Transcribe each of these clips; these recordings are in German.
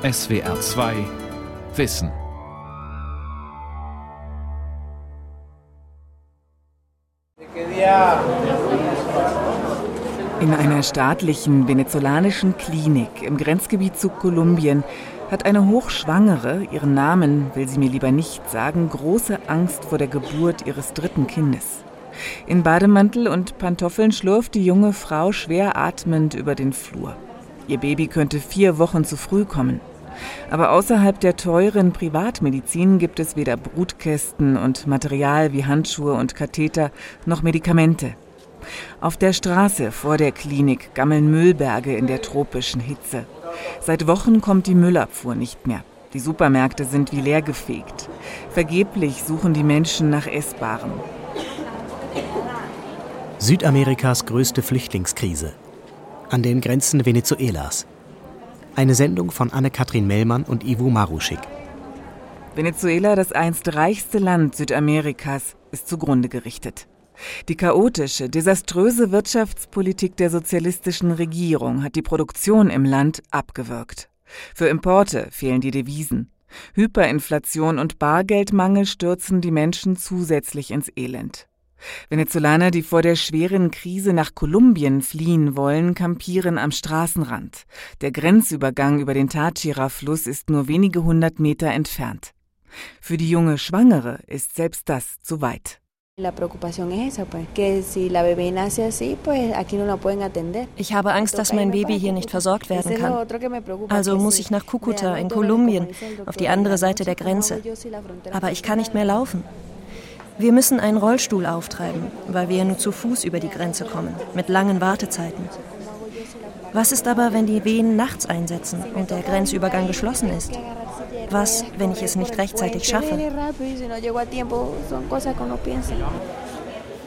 SWR 2 Wissen. In einer staatlichen venezolanischen Klinik im Grenzgebiet zu Kolumbien hat eine Hochschwangere, ihren Namen will sie mir lieber nicht sagen, große Angst vor der Geburt ihres dritten Kindes. In Bademantel und Pantoffeln schlurft die junge Frau schwer atmend über den Flur. Ihr Baby könnte vier Wochen zu früh kommen. Aber außerhalb der teuren Privatmedizin gibt es weder Brutkästen und Material wie Handschuhe und Katheter noch Medikamente. Auf der Straße vor der Klinik gammeln Müllberge in der tropischen Hitze. Seit Wochen kommt die Müllabfuhr nicht mehr. Die Supermärkte sind wie leergefegt. Vergeblich suchen die Menschen nach Essbarem. Südamerikas größte Flüchtlingskrise. An den Grenzen Venezuelas. Eine Sendung von Anne-Kathrin Mellmann und Ivo Maruschik. Venezuela, das einst reichste Land Südamerikas, ist zugrunde gerichtet. Die chaotische, desaströse Wirtschaftspolitik der sozialistischen Regierung hat die Produktion im Land abgewürgt. Für Importe fehlen die Devisen. Hyperinflation und Bargeldmangel stürzen die Menschen zusätzlich ins Elend. Venezolaner, die vor der schweren Krise nach Kolumbien fliehen wollen, kampieren am Straßenrand. Der Grenzübergang über den Táchira-Fluss ist nur wenige hundert Meter entfernt. Für die junge Schwangere ist selbst das zu weit. Ich habe Angst, dass mein Baby hier nicht versorgt werden kann. Also muss ich nach Kukuta in Kolumbien, auf die andere Seite der Grenze. Aber ich kann nicht mehr laufen. Wir müssen einen Rollstuhl auftreiben, weil wir nur zu Fuß über die Grenze kommen, mit langen Wartezeiten. Was ist aber, wenn die Wehen nachts einsetzen und der Grenzübergang geschlossen ist? Was, wenn ich es nicht rechtzeitig schaffe?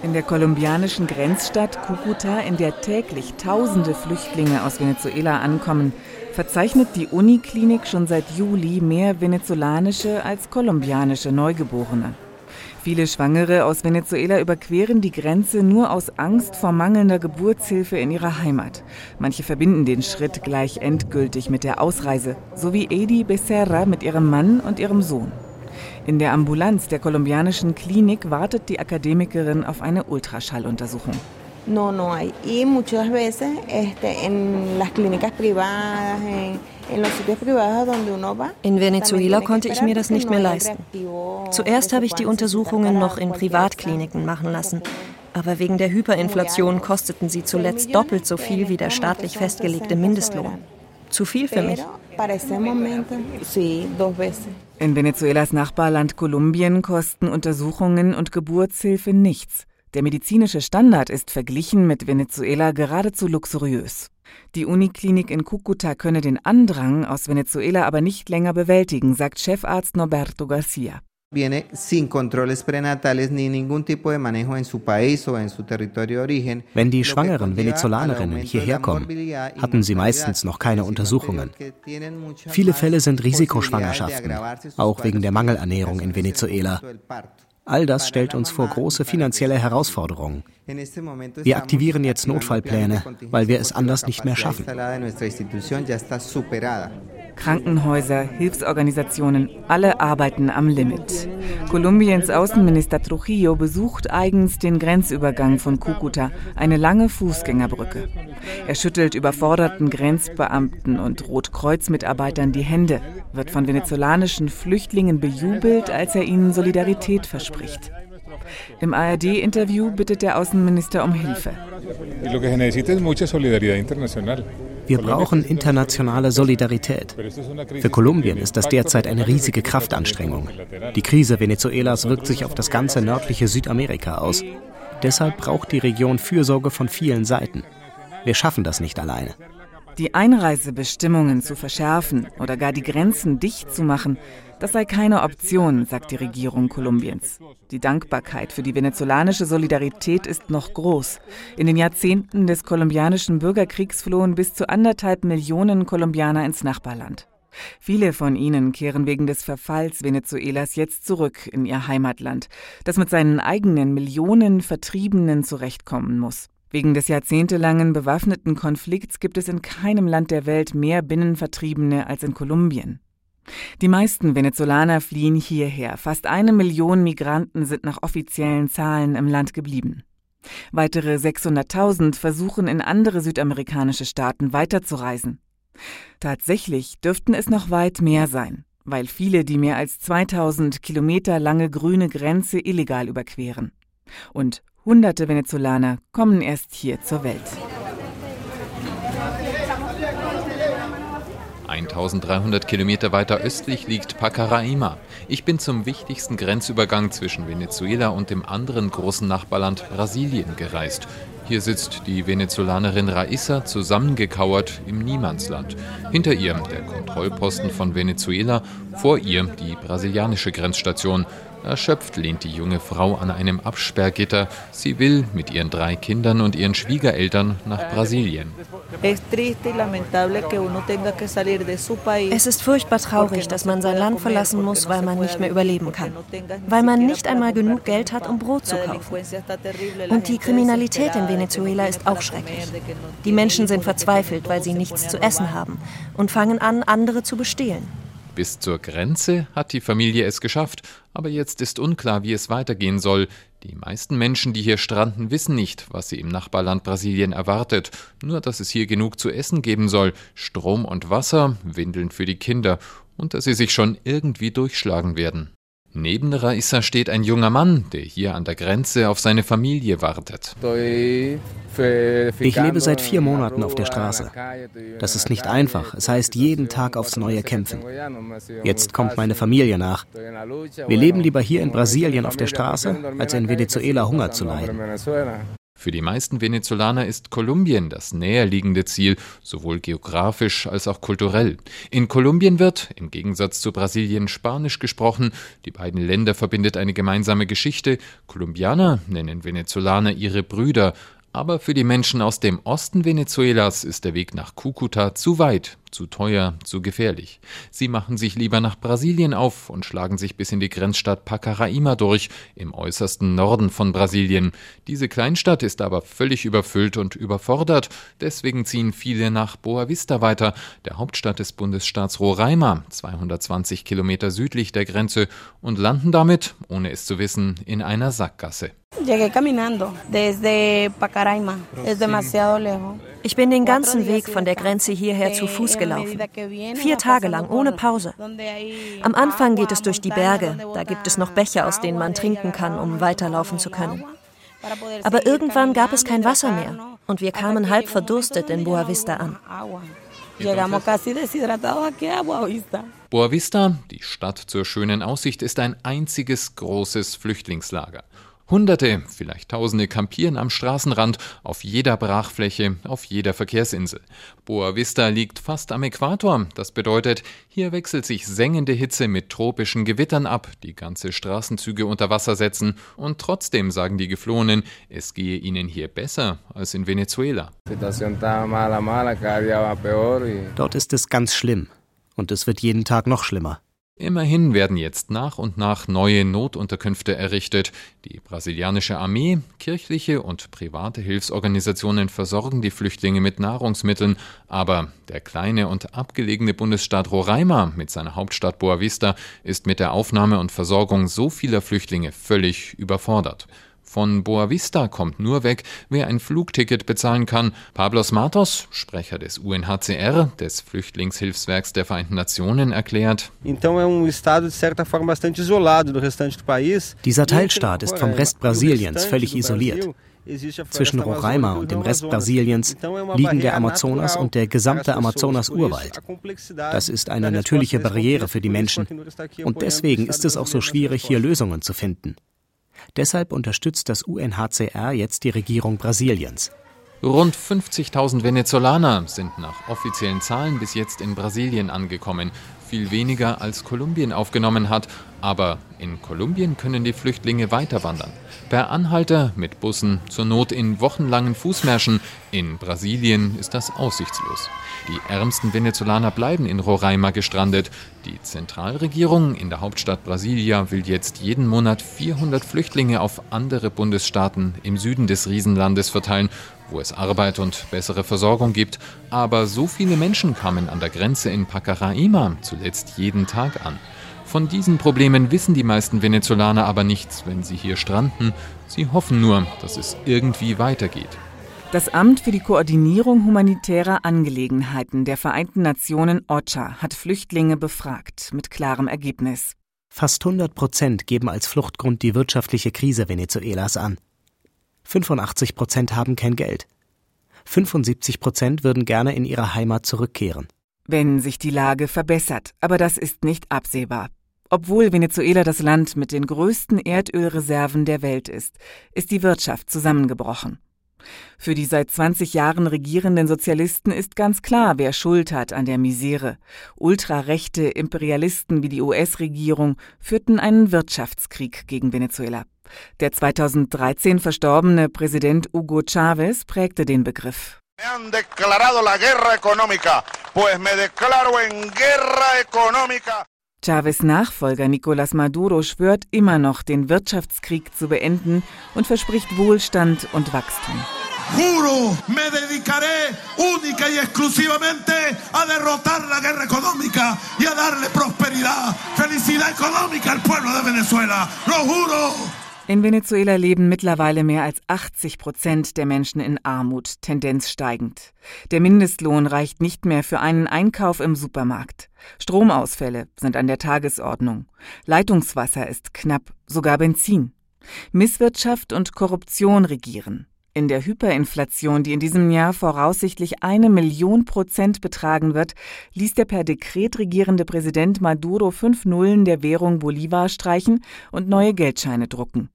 In der kolumbianischen Grenzstadt Cucuta, in der täglich tausende Flüchtlinge aus Venezuela ankommen, verzeichnet die Uniklinik schon seit Juli mehr venezolanische als kolumbianische Neugeborene. Viele Schwangere aus Venezuela überqueren die Grenze nur aus Angst vor mangelnder Geburtshilfe in ihrer Heimat. Manche verbinden den Schritt gleich endgültig mit der Ausreise, so wie Edi Becerra mit ihrem Mann und ihrem Sohn. In der Ambulanz der kolumbianischen Klinik wartet die Akademikerin auf eine Ultraschalluntersuchung. No, no hay. Y muchas veces este, en las clínicas privadas, en, in Venezuela konnte ich mir das nicht mehr leisten. Zuerst habe ich die Untersuchungen noch in Privatkliniken machen lassen. Aber wegen der Hyperinflation kosteten sie zuletzt doppelt so viel wie der staatlich festgelegte Mindestlohn. Zu viel für mich. In Venezuelas Nachbarland Kolumbien kosten Untersuchungen und Geburtshilfe nichts. Der medizinische Standard ist verglichen mit Venezuela geradezu luxuriös. Die Uniklinik in Cucuta könne den Andrang aus Venezuela aber nicht länger bewältigen, sagt Chefarzt Norberto Garcia. Viene sin controles prenatales ni ningún tipo de manejo en su país o en su territorio de origen. Wenn die schwangeren Venezolanerinnen hierher kommen, hatten sie meistens noch keine Untersuchungen. Viele Fälle sind Risikoschwangerschaften, auch wegen der Mangelernährung in Venezuela. All das stellt uns vor große finanzielle Herausforderungen. Wir aktivieren jetzt Notfallpläne, weil wir es anders nicht mehr schaffen. Krankenhäuser, Hilfsorganisationen, alle arbeiten am Limit. Kolumbiens Außenminister Trujillo besucht eigens den Grenzübergang von Cucuta, eine lange Fußgängerbrücke. Er schüttelt überforderten Grenzbeamten und Rotkreuzmitarbeitern die Hände, wird von venezolanischen Flüchtlingen bejubelt, als er ihnen Solidarität verspricht. Im ARD-Interview bittet der Außenminister um Hilfe. Wir brauchen internationale Solidarität. Für Kolumbien ist das derzeit eine riesige Kraftanstrengung. Die Krise Venezuelas wirkt sich auf das ganze nördliche Südamerika aus. Deshalb braucht die Region Fürsorge von vielen Seiten. Wir schaffen das nicht alleine. Die Einreisebestimmungen zu verschärfen oder gar die Grenzen dicht zu machen, das sei keine Option, sagt die Regierung Kolumbiens. Die Dankbarkeit für die venezolanische Solidarität ist noch groß. In den Jahrzehnten des kolumbianischen Bürgerkriegs flohen bis zu anderthalb Millionen Kolumbianer ins Nachbarland. Viele von ihnen kehren wegen des Verfalls Venezuelas jetzt zurück in ihr Heimatland, das mit seinen eigenen Millionen Vertriebenen zurechtkommen muss. Wegen des jahrzehntelangen bewaffneten Konflikts gibt es in keinem Land der Welt mehr Binnenvertriebene als in Kolumbien. Die meisten Venezolaner fliehen hierher. Fast eine Million Migranten sind nach offiziellen Zahlen im Land geblieben. Weitere 600.000 versuchen in andere südamerikanische Staaten weiterzureisen. Tatsächlich dürften es noch weit mehr sein, weil viele die mehr als 2000 Kilometer lange grüne Grenze illegal überqueren. Und hunderte Venezolaner kommen erst hier zur Welt. 1300 Kilometer weiter östlich liegt Pacaraima. Ich bin zum wichtigsten Grenzübergang zwischen Venezuela und dem anderen großen Nachbarland Brasilien gereist. Hier sitzt die Venezolanerin Raissa zusammengekauert im Niemandsland. Hinter ihr der Kontrollposten von Venezuela, vor ihr die brasilianische Grenzstation. Erschöpft lehnt die junge Frau an einem Absperrgitter. Sie will mit ihren drei Kindern und ihren Schwiegereltern nach Brasilien. Es ist furchtbar traurig, dass man sein Land verlassen muss, weil man nicht mehr überleben kann. Weil man nicht einmal genug Geld hat, um Brot zu kaufen. Und die Kriminalität in Venezuela ist auch schrecklich. Die Menschen sind verzweifelt, weil sie nichts zu essen haben und fangen an, andere zu bestehlen. Bis zur Grenze hat die Familie es geschafft, aber jetzt ist unklar, wie es weitergehen soll. Die meisten Menschen, die hier stranden, wissen nicht, was sie im Nachbarland Brasilien erwartet, nur dass es hier genug zu essen geben soll, Strom und Wasser, Windeln für die Kinder und dass sie sich schon irgendwie durchschlagen werden. Neben Raissa steht ein junger Mann, der hier an der Grenze auf seine Familie wartet. Ich lebe seit vier Monaten auf der Straße. Das ist nicht einfach. Es heißt jeden Tag aufs Neue kämpfen. Jetzt kommt meine Familie nach. Wir leben lieber hier in Brasilien auf der Straße, als in Venezuela Hunger zu leiden. Für die meisten Venezolaner ist Kolumbien das näherliegende Ziel, sowohl geografisch als auch kulturell. In Kolumbien wird, im Gegensatz zu Brasilien, Spanisch gesprochen. Die beiden Länder verbindet eine gemeinsame Geschichte. Kolumbianer nennen Venezolaner ihre Brüder. Aber für die Menschen aus dem Osten Venezuelas ist der Weg nach Kukuta zu weit, zu teuer, zu gefährlich. Sie machen sich lieber nach Brasilien auf und schlagen sich bis in die Grenzstadt Pacaraima durch, im äußersten Norden von Brasilien. Diese Kleinstadt ist aber völlig überfüllt und überfordert, deswegen ziehen viele nach Boa Vista weiter, der Hauptstadt des Bundesstaats Roraima, 220 Kilometer südlich der Grenze, und landen damit, ohne es zu wissen, in einer Sackgasse. Ich bin den ganzen Weg von der Grenze hierher zu Fuß gelaufen. Vier Tage lang, ohne Pause. Am Anfang geht es durch die Berge. Da gibt es noch Becher, aus denen man trinken kann, um weiterlaufen zu können. Aber irgendwann gab es kein Wasser mehr und wir kamen halb verdurstet in Boa Vista an. Boa Vista, die Stadt zur schönen Aussicht, ist ein einziges großes Flüchtlingslager. Hunderte, vielleicht Tausende kampieren am Straßenrand, auf jeder Brachfläche, auf jeder Verkehrsinsel. Boa Vista liegt fast am Äquator. Das bedeutet, hier wechselt sich sengende Hitze mit tropischen Gewittern ab, die ganze Straßenzüge unter Wasser setzen. Und trotzdem sagen die Geflohenen, es gehe ihnen hier besser als in Venezuela. Dort ist es ganz schlimm. Und es wird jeden Tag noch schlimmer. Immerhin werden jetzt nach und nach neue Notunterkünfte errichtet. Die brasilianische Armee, kirchliche und private Hilfsorganisationen versorgen die Flüchtlinge mit Nahrungsmitteln, aber der kleine und abgelegene Bundesstaat Roraima mit seiner Hauptstadt Boa Vista ist mit der Aufnahme und Versorgung so vieler Flüchtlinge völlig überfordert. Von Boa Vista kommt nur weg, wer ein Flugticket bezahlen kann. Pablos Matos, Sprecher des UNHCR, des Flüchtlingshilfswerks der Vereinten Nationen, erklärt: Dieser Teilstaat ist vom Rest Brasiliens völlig isoliert. Zwischen Roraima und dem Rest Brasiliens liegen der Amazonas und der gesamte Amazonas-Urwald. Das ist eine natürliche Barriere für die Menschen. Und deswegen ist es auch so schwierig, hier Lösungen zu finden. Deshalb unterstützt das UNHCR jetzt die Regierung Brasiliens. Rund 50.000 Venezolaner sind nach offiziellen Zahlen bis jetzt in Brasilien angekommen viel weniger als Kolumbien aufgenommen hat, aber in Kolumbien können die Flüchtlinge weiterwandern. Per Anhalter, mit Bussen, zur Not in wochenlangen Fußmärschen. In Brasilien ist das aussichtslos. Die ärmsten Venezolaner bleiben in Roraima gestrandet. Die Zentralregierung in der Hauptstadt Brasilia will jetzt jeden Monat 400 Flüchtlinge auf andere Bundesstaaten im Süden des Riesenlandes verteilen, wo es Arbeit und bessere Versorgung gibt. Aber so viele Menschen kamen an der Grenze in Pacaraima zuletzt jeden Tag an. Von diesen Problemen wissen die meisten Venezolaner aber nichts, wenn sie hier stranden. Sie hoffen nur, dass es irgendwie weitergeht. Das Amt für die Koordinierung humanitärer Angelegenheiten der Vereinten Nationen OCHA hat Flüchtlinge befragt, mit klarem Ergebnis. Fast 100 Prozent geben als Fluchtgrund die wirtschaftliche Krise Venezuelas an. 85 Prozent haben kein Geld. 75 Prozent würden gerne in ihre Heimat zurückkehren. Wenn sich die Lage verbessert, aber das ist nicht absehbar. Obwohl Venezuela das Land mit den größten Erdölreserven der Welt ist, ist die Wirtschaft zusammengebrochen. Für die seit 20 Jahren regierenden Sozialisten ist ganz klar, wer Schuld hat an der Misere. Ultrarechte Imperialisten wie die US-Regierung führten einen Wirtschaftskrieg gegen Venezuela. Der 2013 verstorbene Präsident Hugo Chavez prägte den Begriff. Chávez Nachfolger Nicolás Maduro schwört immer noch, den Wirtschaftskrieg zu beenden und verspricht Wohlstand und Wachstum. Juro, me dedicaré única y exclusivamente a derrotar la guerra económica y a darle prosperidad, felicidad económica al pueblo de Venezuela. Lo juro. In Venezuela leben mittlerweile mehr als 80 Prozent der Menschen in Armut, Tendenz steigend. Der Mindestlohn reicht nicht mehr für einen Einkauf im Supermarkt. Stromausfälle sind an der Tagesordnung. Leitungswasser ist knapp, sogar Benzin. Misswirtschaft und Korruption regieren. In der Hyperinflation, die in diesem Jahr voraussichtlich eine Million Prozent betragen wird, ließ der per Dekret regierende Präsident Maduro fünf Nullen der Währung Bolivar streichen und neue Geldscheine drucken.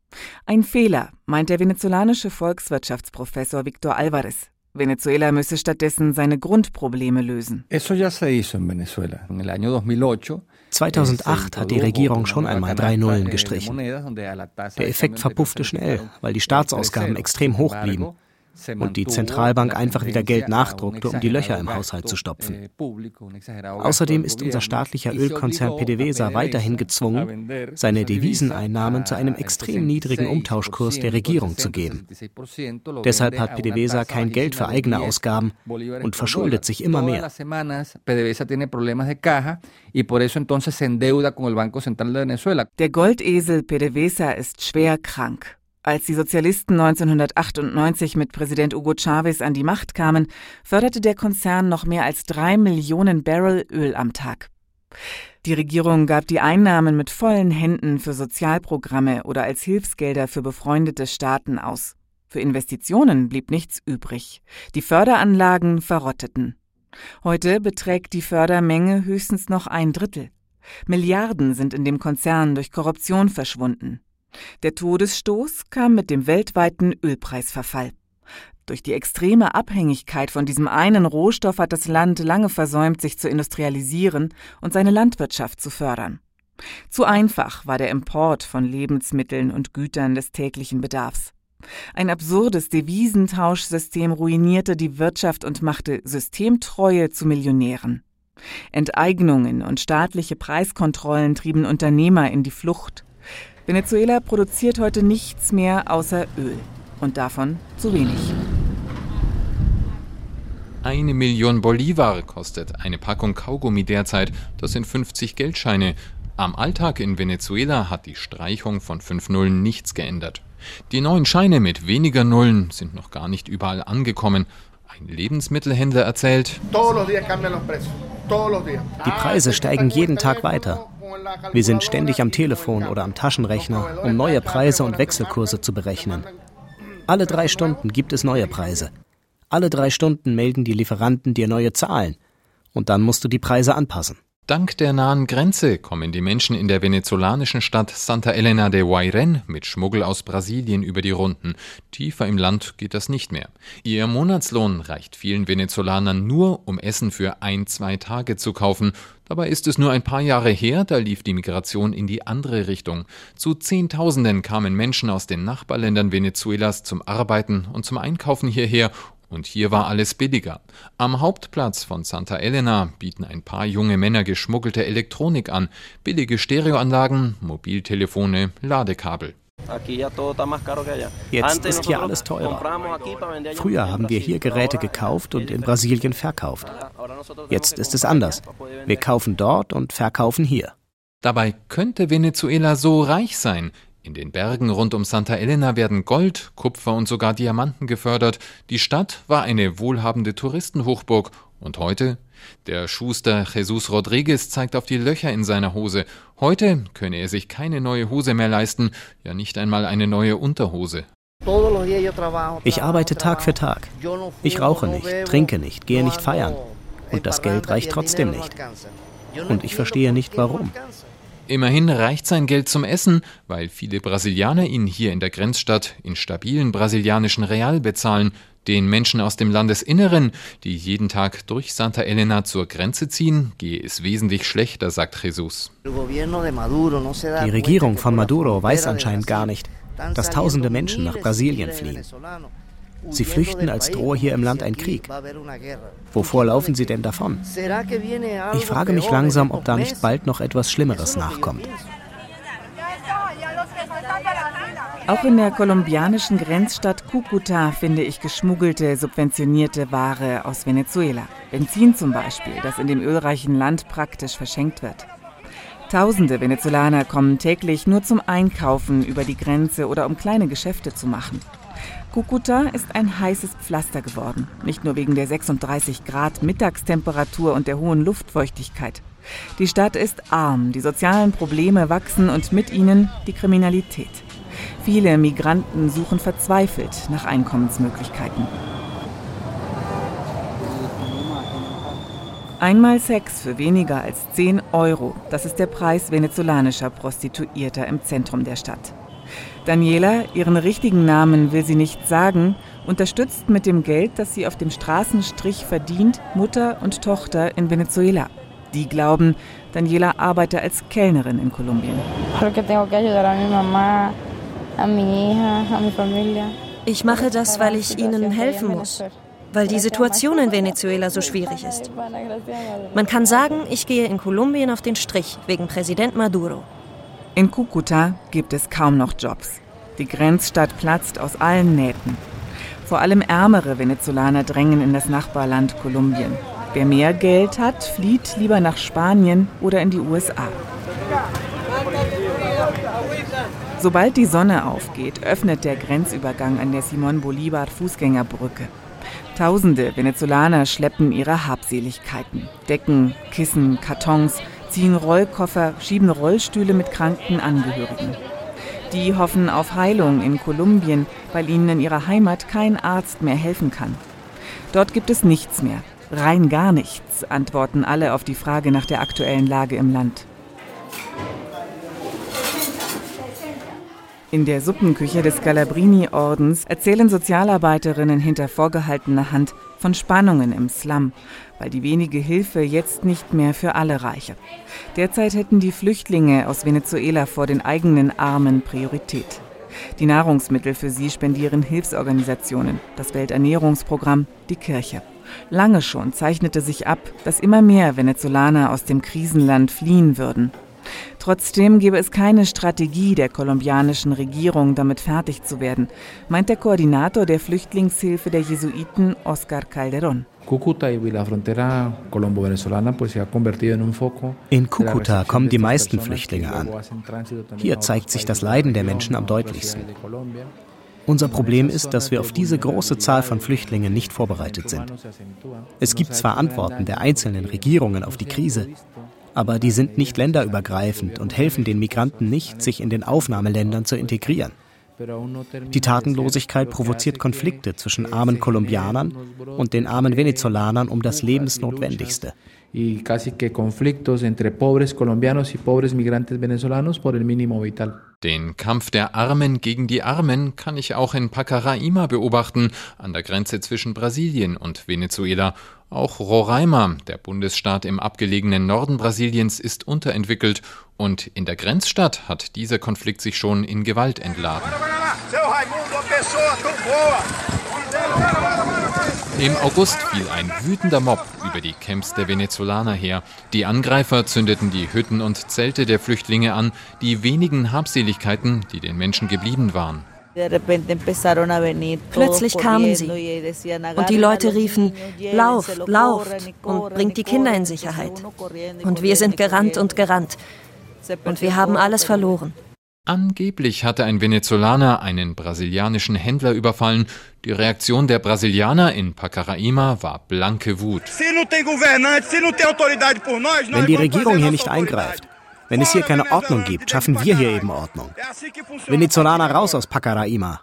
Ein Fehler, meint der venezolanische Volkswirtschschaftsprofessor Victor Alvarez. Venezuela müsse stattdessen seine Grundprobleme lösen. Eso ya se hizo en Venezuela. En el año 2008 2008 hat die Regierung schon einmal drei Nullen gestrichen. Der Effekt verpuffte schnell, weil die Staatsausgaben extrem hoch blieben und die Zentralbank einfach wieder Geld nachdruckte, um die Löcher im Haushalt zu stopfen. Außerdem ist unser staatlicher Ölkonzern PDVSA weiterhin gezwungen, seine Deviseneinnahmen zu einem extrem niedrigen Umtauschkurs der Regierung zu geben. Deshalb hat PDVSA kein Geld für eigene Ausgaben und verschuldet sich immer mehr. Der Goldesel PDVSA ist schwer krank. Als die Sozialisten 1998 mit Präsident Hugo Chavez an die Macht kamen, förderte der Konzern noch mehr als drei Millionen Barrel Öl am Tag. Die Regierung gab die Einnahmen mit vollen Händen für Sozialprogramme oder als Hilfsgelder für befreundete Staaten aus. Für Investitionen blieb nichts übrig. Die Förderanlagen verrotteten. Heute beträgt die Fördermenge höchstens noch ein Drittel. Milliarden sind in dem Konzern durch Korruption verschwunden. Der Todesstoß kam mit dem weltweiten Ölpreisverfall. Durch die extreme Abhängigkeit von diesem einen Rohstoff hat das Land lange versäumt, sich zu industrialisieren und seine Landwirtschaft zu fördern. Zu einfach war der Import von Lebensmitteln und Gütern des täglichen Bedarfs. Ein absurdes Devisentauschsystem ruinierte die Wirtschaft und machte Systemtreue zu Millionären. Enteignungen und staatliche Preiskontrollen trieben Unternehmer in die Flucht. Venezuela produziert heute nichts mehr außer Öl und davon zu wenig. Eine Million Bolivar kostet eine Packung Kaugummi derzeit. Das sind 50 Geldscheine. Am Alltag in Venezuela hat die Streichung von fünf Nullen nichts geändert. Die neuen Scheine mit weniger Nullen sind noch gar nicht überall angekommen. Ein Lebensmittelhändler erzählt, die Preise steigen jeden Tag weiter. Wir sind ständig am Telefon oder am Taschenrechner, um neue Preise und Wechselkurse zu berechnen. Alle drei Stunden gibt es neue Preise. Alle drei Stunden melden die Lieferanten dir neue Zahlen. Und dann musst du die Preise anpassen. Dank der nahen Grenze kommen die Menschen in der venezolanischen Stadt Santa Elena de Guairen mit Schmuggel aus Brasilien über die Runden. Tiefer im Land geht das nicht mehr. Ihr Monatslohn reicht vielen Venezolanern nur, um Essen für ein, zwei Tage zu kaufen. Dabei ist es nur ein paar Jahre her, da lief die Migration in die andere Richtung. Zu Zehntausenden kamen Menschen aus den Nachbarländern Venezuelas zum Arbeiten und zum Einkaufen hierher und hier war alles billiger. Am Hauptplatz von Santa Elena bieten ein paar junge Männer geschmuggelte Elektronik an, billige Stereoanlagen, Mobiltelefone, Ladekabel. Jetzt ist hier alles teurer. Früher haben wir hier Geräte gekauft und in Brasilien verkauft. Jetzt ist es anders. Wir kaufen dort und verkaufen hier. Dabei könnte Venezuela so reich sein. In den Bergen rund um Santa Elena werden Gold, Kupfer und sogar Diamanten gefördert. Die Stadt war eine wohlhabende Touristenhochburg und heute? Der Schuster Jesus Rodriguez zeigt auf die Löcher in seiner Hose. Heute könne er sich keine neue Hose mehr leisten, ja nicht einmal eine neue Unterhose. Ich arbeite Tag für Tag. Ich rauche nicht, trinke nicht, gehe nicht feiern. Und das Geld reicht trotzdem nicht. Und ich verstehe nicht warum. Immerhin reicht sein Geld zum Essen, weil viele Brasilianer ihn hier in der Grenzstadt in stabilen brasilianischen Real bezahlen. Den Menschen aus dem Landesinneren, die jeden Tag durch Santa Elena zur Grenze ziehen, gehe es wesentlich schlechter, sagt Jesus. Die Regierung von Maduro weiß anscheinend gar nicht, dass tausende Menschen nach Brasilien fliehen. Sie flüchten, als drohe hier im Land ein Krieg. Wovor laufen sie denn davon? Ich frage mich langsam, ob da nicht bald noch etwas Schlimmeres nachkommt. Auch in der kolumbianischen Grenzstadt Cúcuta finde ich geschmuggelte, subventionierte Ware aus Venezuela. Benzin zum Beispiel, das in dem ölreichen Land praktisch verschenkt wird. Tausende Venezolaner kommen täglich nur zum Einkaufen über die Grenze oder um kleine Geschäfte zu machen. Kukuta ist ein heißes Pflaster geworden, nicht nur wegen der 36 Grad Mittagstemperatur und der hohen Luftfeuchtigkeit. Die Stadt ist arm, die sozialen Probleme wachsen und mit ihnen die Kriminalität. Viele Migranten suchen verzweifelt nach Einkommensmöglichkeiten. Einmal Sex für weniger als 10 Euro, das ist der Preis venezolanischer Prostituierter im Zentrum der Stadt. Daniela, ihren richtigen Namen will sie nicht sagen, unterstützt mit dem Geld, das sie auf dem Straßenstrich verdient, Mutter und Tochter in Venezuela. Die glauben, Daniela arbeite als Kellnerin in Kolumbien. Ich mache das, weil ich ihnen helfen muss, weil die Situation in Venezuela so schwierig ist. Man kann sagen, ich gehe in Kolumbien auf den Strich wegen Präsident Maduro. In Kukuta gibt es kaum noch Jobs. Die Grenzstadt platzt aus allen Nähten. Vor allem ärmere Venezolaner drängen in das Nachbarland Kolumbien. Wer mehr Geld hat, flieht lieber nach Spanien oder in die USA. Sobald die Sonne aufgeht, öffnet der Grenzübergang an der Simon Bolivar Fußgängerbrücke. Tausende Venezolaner schleppen ihre Habseligkeiten. Decken, Kissen, Kartons, ziehen Rollkoffer, schieben Rollstühle mit kranken Angehörigen. Die hoffen auf Heilung in Kolumbien, weil ihnen in ihrer Heimat kein Arzt mehr helfen kann. Dort gibt es nichts mehr, rein gar nichts, antworten alle auf die Frage nach der aktuellen Lage im Land. In der Suppenküche des Galabrini-Ordens erzählen Sozialarbeiterinnen hinter vorgehaltener Hand von Spannungen im Slum, weil die wenige Hilfe jetzt nicht mehr für alle reiche. Derzeit hätten die Flüchtlinge aus Venezuela vor den eigenen Armen Priorität. Die Nahrungsmittel für sie spendieren Hilfsorganisationen, das Welternährungsprogramm, die Kirche. Lange schon zeichnete sich ab, dass immer mehr Venezolaner aus dem Krisenland fliehen würden. Trotzdem gebe es keine Strategie der kolumbianischen Regierung, damit fertig zu werden, meint der Koordinator der Flüchtlingshilfe der Jesuiten, Oscar Calderón. In Cúcuta kommen die meisten Flüchtlinge an. Hier zeigt sich das Leiden der Menschen am deutlichsten. Unser Problem ist, dass wir auf diese große Zahl von Flüchtlingen nicht vorbereitet sind. Es gibt zwar Antworten der einzelnen Regierungen auf die Krise, aber die sind nicht länderübergreifend und helfen den Migranten nicht, sich in den Aufnahmeländern zu integrieren. Die Tatenlosigkeit provoziert Konflikte zwischen armen Kolumbianern und den armen Venezolanern um das Lebensnotwendigste. Den Kampf der Armen gegen die Armen kann ich auch in Pacaraima beobachten, an der Grenze zwischen Brasilien und Venezuela. Auch Roraima, der Bundesstaat im abgelegenen Norden Brasiliens, ist unterentwickelt und in der Grenzstadt hat dieser Konflikt sich schon in Gewalt entladen. Im August fiel ein wütender Mob über die Camps der Venezolaner her. Die Angreifer zündeten die Hütten und Zelte der Flüchtlinge an, die wenigen Habseligkeiten, die den Menschen geblieben waren. Plötzlich kamen sie und die Leute riefen, lauft, lauft und bringt die Kinder in Sicherheit. Und wir sind gerannt und gerannt. Und wir haben alles verloren. Angeblich hatte ein Venezolaner einen brasilianischen Händler überfallen. Die Reaktion der Brasilianer in Pacaraima war blanke Wut. Wenn die Regierung hier nicht eingreift, wenn es hier keine Ordnung gibt, schaffen wir hier eben Ordnung. Venezolaner raus aus Pacaraima.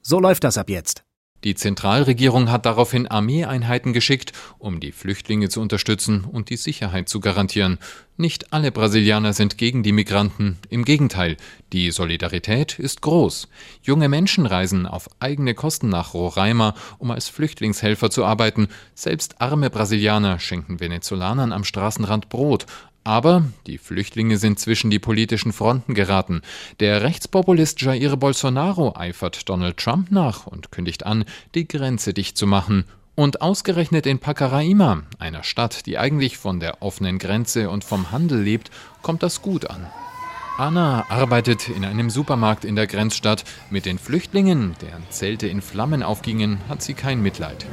So läuft das ab jetzt. Die Zentralregierung hat daraufhin Armeeeinheiten geschickt, um die Flüchtlinge zu unterstützen und die Sicherheit zu garantieren. Nicht alle Brasilianer sind gegen die Migranten, im Gegenteil, die Solidarität ist groß. Junge Menschen reisen auf eigene Kosten nach Roraima, um als Flüchtlingshelfer zu arbeiten. Selbst arme Brasilianer schenken Venezolanern am Straßenrand Brot, aber die Flüchtlinge sind zwischen die politischen Fronten geraten. Der Rechtspopulist Jair Bolsonaro eifert Donald Trump nach und kündigt an, die Grenze dicht zu machen. Und ausgerechnet in Pacaraima, einer Stadt, die eigentlich von der offenen Grenze und vom Handel lebt, kommt das gut an. Anna arbeitet in einem Supermarkt in der Grenzstadt. Mit den Flüchtlingen, deren Zelte in Flammen aufgingen, hat sie kein Mitleid.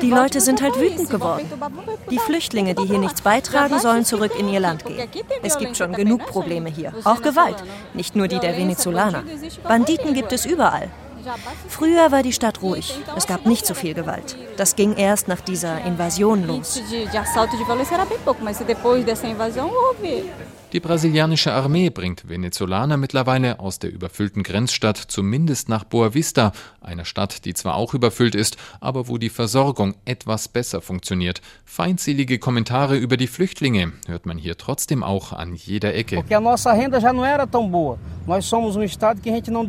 Die Leute sind halt wütend geworden. Die Flüchtlinge, die hier nichts beitragen, sollen zurück in ihr Land gehen. Es gibt schon genug Probleme hier, auch Gewalt, nicht nur die der Venezolaner. Banditen gibt es überall. Früher war die Stadt ruhig. Es gab nicht so viel Gewalt. Das ging erst nach dieser Invasion los. Die brasilianische Armee bringt Venezolaner mittlerweile aus der überfüllten Grenzstadt zumindest nach Boa Vista, einer Stadt, die zwar auch überfüllt ist, aber wo die Versorgung etwas besser funktioniert. Feindselige Kommentare über die Flüchtlinge hört man hier trotzdem auch an jeder Ecke. Porque a nossa renda já não era tão boa. Nós somos um estado que a gente não,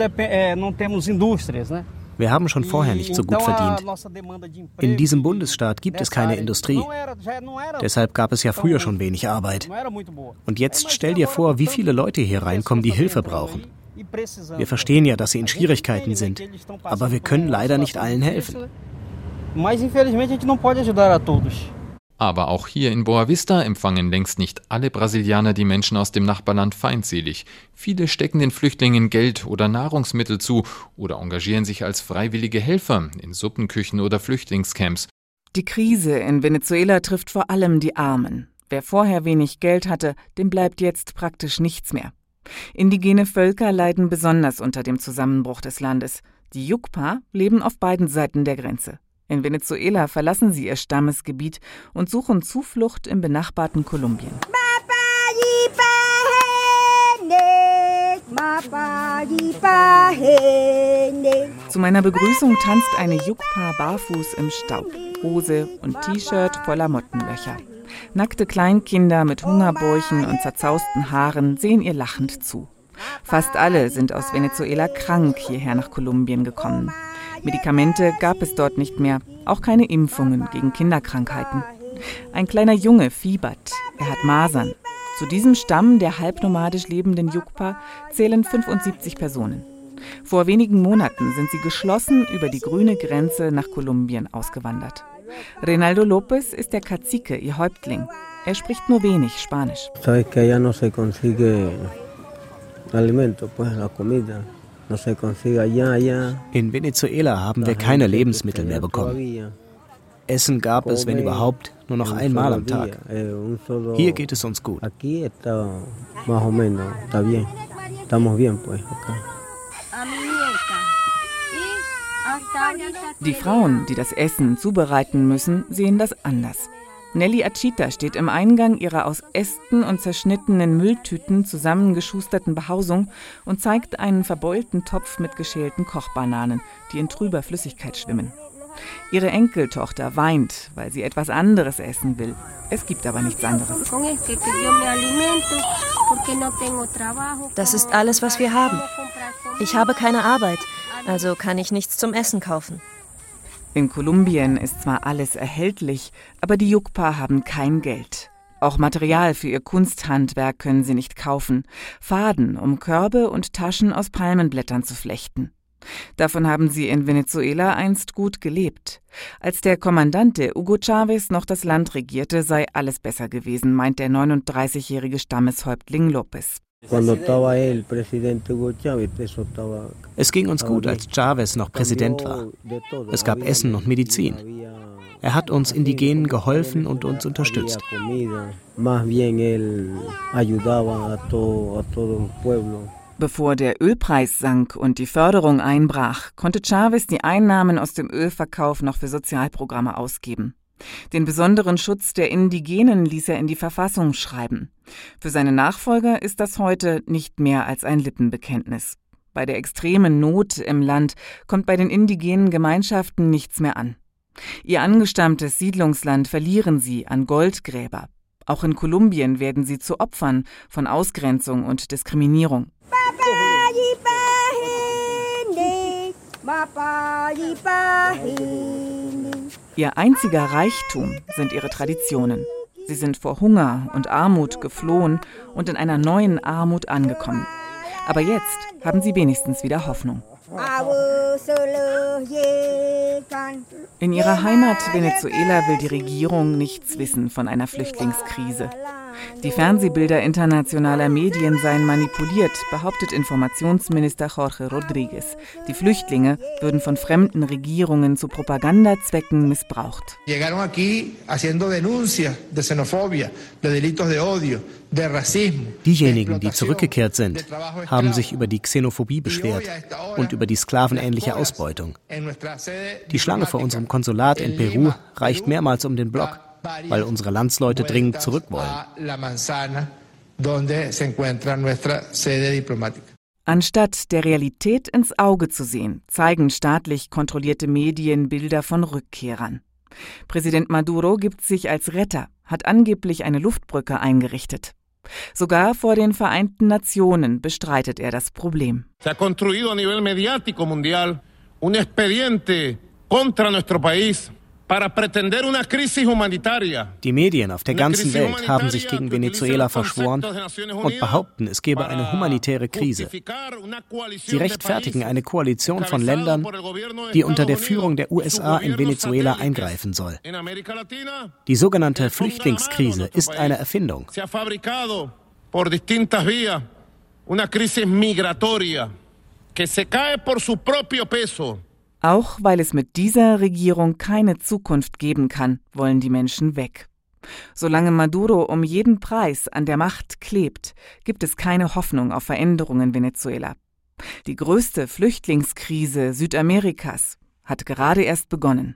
não temos indústrias, né? Wir haben schon vorher nicht so gut verdient. In diesem Bundesstaat gibt es keine Industrie. Deshalb gab es ja früher schon wenig Arbeit. Und jetzt stell dir vor, wie viele Leute hier reinkommen, die Hilfe brauchen. Wir verstehen ja, dass sie in Schwierigkeiten sind, aber wir können leider nicht allen helfen. Mas infelizmente a gente não pode ajudar a todos. Aber auch hier in Boa Vista empfangen längst nicht alle Brasilianer die Menschen aus dem Nachbarland feindselig. Viele stecken den Flüchtlingen Geld oder Nahrungsmittel zu oder engagieren sich als freiwillige Helfer in Suppenküchen oder Flüchtlingscamps. Die Krise in Venezuela trifft vor allem die Armen. Wer vorher wenig Geld hatte, dem bleibt jetzt praktisch nichts mehr. Indigene Völker leiden besonders unter dem Zusammenbruch des Landes. Die Yukpa leben auf beiden Seiten der Grenze. In Venezuela verlassen sie ihr Stammesgebiet und suchen Zuflucht im benachbarten Kolumbien. Zu meiner Begrüßung tanzt eine Jukpa barfuß im Staub, Hose und T-Shirt voller Mottenlöcher. Nackte Kleinkinder mit Hungerbäuchen und zerzausten Haaren sehen ihr lachend zu. Fast alle sind aus Venezuela krank hierher nach Kolumbien gekommen. Medikamente gab es dort nicht mehr, auch keine Impfungen gegen Kinderkrankheiten. Ein kleiner Junge fiebert, er hat Masern. Zu diesem Stamm der halbnomadisch lebenden Jukpa zählen 75 Personen. Vor wenigen Monaten sind sie geschlossen über die grüne Grenze nach Kolumbien ausgewandert. Reinaldo López ist der Cacique, ihr Häuptling. Er spricht nur wenig Spanisch. Comida. In Venezuela haben wir keine Lebensmittel mehr bekommen. Essen gab es, wenn überhaupt, nur noch einmal am Tag. Eh, Hier geht es uns gut. Die Frauen, die das Essen zubereiten müssen, sehen das anders. Nelly Achita steht im Eingang ihrer aus Ästen und zerschnittenen Mülltüten zusammengeschusterten Behausung und zeigt einen verbeulten Topf mit geschälten Kochbananen, die in trüber Flüssigkeit schwimmen. Ihre Enkeltochter weint, weil sie etwas anderes essen will. Es gibt aber nichts anderes. Das ist alles, was wir haben. Ich habe keine Arbeit, also kann ich nichts zum Essen kaufen. In Kolumbien ist zwar alles erhältlich, aber die Jukpa haben kein Geld. Auch Material für ihr Kunsthandwerk können sie nicht kaufen. Faden, um Körbe und Taschen aus Palmenblättern zu flechten. Davon haben sie in Venezuela einst gut gelebt. Als der Kommandante Hugo Chavez noch das Land regierte, sei alles besser gewesen, meint der 39-jährige Stammeshäuptling Lopez. Es ging uns gut, als Chavez noch Präsident war. Es gab Essen und Medizin. Er hat uns Indigenen geholfen und uns unterstützt. Bevor der Ölpreis sank und die Förderung einbrach, konnte Chavez die Einnahmen aus dem Ölverkauf noch für Sozialprogramme ausgeben. Den besonderen Schutz der Indigenen ließ er in die Verfassung schreiben. Für seine Nachfolger ist das heute nicht mehr als ein Lippenbekenntnis. Bei der extremen Not im Land kommt bei den indigenen Gemeinschaften nichts mehr an. Ihr angestammtes Siedlungsland verlieren sie an Goldgräber. Auch in Kolumbien werden sie zu Opfern von Ausgrenzung und Diskriminierung. Ihr einziger Reichtum sind ihre Traditionen. Sie sind vor Hunger und Armut geflohen und in einer neuen Armut angekommen. Aber jetzt haben sie wenigstens wieder Hoffnung. In ihrer Heimat Venezuela will die Regierung nichts wissen von einer Flüchtlingskrise. Die Fernsehbilder internationaler Medien seien manipuliert, behauptet Informationsminister Jorge Rodriguez. Die Flüchtlinge würden von fremden Regierungen zu Propagandazwecken missbraucht. Diejenigen, die zurückgekehrt sind, haben sich über die Xenophobie beschwert und über die sklavenähnliche Ausbeutung. Die Schlange vor unserem Konsulat in Peru reicht mehrmals um den Block weil unsere Landsleute dringend zurück wollen. Anstatt der Realität ins Auge zu sehen, zeigen staatlich kontrollierte Medien Bilder von Rückkehrern. Präsident Maduro gibt sich als Retter, hat angeblich eine Luftbrücke eingerichtet. Sogar vor den Vereinten Nationen bestreitet er das Problem. Se ha construido a nivel mediático mundial un expediente contra nuestro país die Medien auf der ganzen Welt haben sich gegen Venezuela verschworen und behaupten, es gebe eine humanitäre Krise. Sie rechtfertigen eine Koalition von Ländern, die unter der Führung der USA in Venezuela eingreifen soll. Die sogenannte Flüchtlingskrise ist eine Erfindung. Una crisis migratoria que se cae por su propio peso. Auch weil es mit dieser Regierung keine Zukunft geben kann, wollen die Menschen weg. Solange Maduro um jeden Preis an der Macht klebt, gibt es keine Hoffnung auf Veränderungen in Venezuela. Die größte Flüchtlingskrise Südamerikas hat gerade erst begonnen.